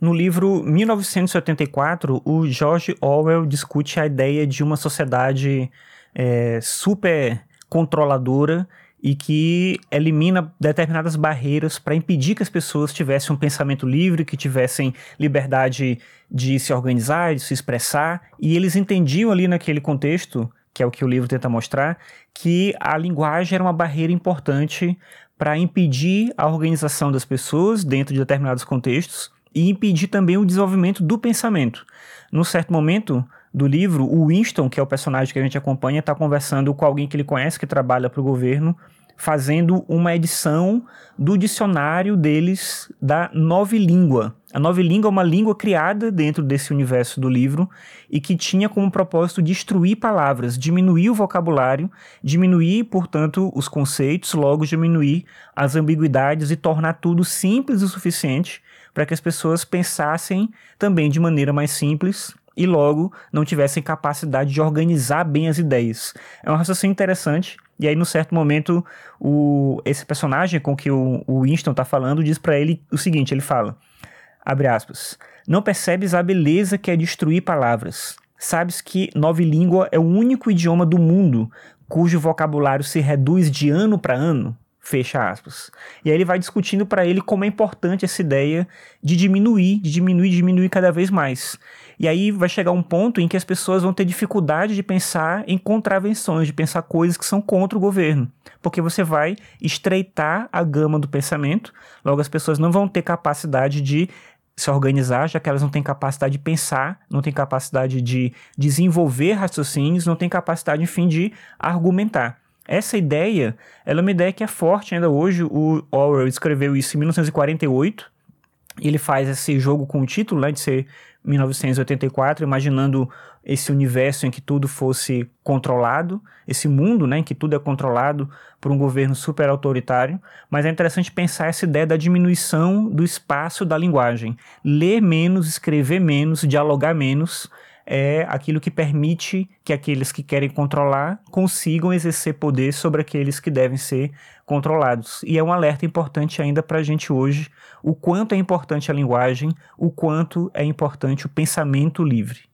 No livro 1984, o George Orwell discute a ideia de uma sociedade é, super controladora e que elimina determinadas barreiras para impedir que as pessoas tivessem um pensamento livre, que tivessem liberdade de se organizar, de se expressar, e eles entendiam ali naquele contexto, que é o que o livro tenta mostrar, que a linguagem era uma barreira importante para impedir a organização das pessoas dentro de determinados contextos e impedir também o desenvolvimento do pensamento. Num certo momento do livro, o Winston, que é o personagem que a gente acompanha, está conversando com alguém que ele conhece que trabalha para o governo, fazendo uma edição do dicionário deles da nova língua. A nova língua é uma língua criada dentro desse universo do livro e que tinha como propósito destruir palavras, diminuir o vocabulário, diminuir, portanto, os conceitos, logo diminuir as ambiguidades e tornar tudo simples o suficiente para que as pessoas pensassem também de maneira mais simples e logo não tivessem capacidade de organizar bem as ideias. É um raciocínio interessante. E aí, no certo momento, o, esse personagem com que o, o Winston está falando diz para ele o seguinte: ele fala, abre aspas, não percebes a beleza que é destruir palavras. Sabes que nova língua é o único idioma do mundo cujo vocabulário se reduz de ano para ano? Fecha aspas. E aí ele vai discutindo para ele como é importante essa ideia de diminuir, de diminuir, diminuir cada vez mais. E aí vai chegar um ponto em que as pessoas vão ter dificuldade de pensar em contravenções, de pensar coisas que são contra o governo. Porque você vai estreitar a gama do pensamento, logo as pessoas não vão ter capacidade de se organizar, já que elas não têm capacidade de pensar, não têm capacidade de desenvolver raciocínios, não têm capacidade, enfim, de argumentar. Essa ideia, ela é uma ideia que é forte ainda hoje. O Orwell escreveu isso em 1948. E ele faz esse jogo com o título, né, de ser 1984, imaginando esse universo em que tudo fosse controlado, esse mundo, né, em que tudo é controlado por um governo super autoritário. Mas é interessante pensar essa ideia da diminuição do espaço da linguagem. Ler menos, escrever menos, dialogar menos é aquilo que permite que aqueles que querem controlar consigam exercer poder sobre aqueles que devem ser controlados. E é um alerta importante ainda para a gente hoje, o quanto é importante a linguagem, o quanto é importante o pensamento livre.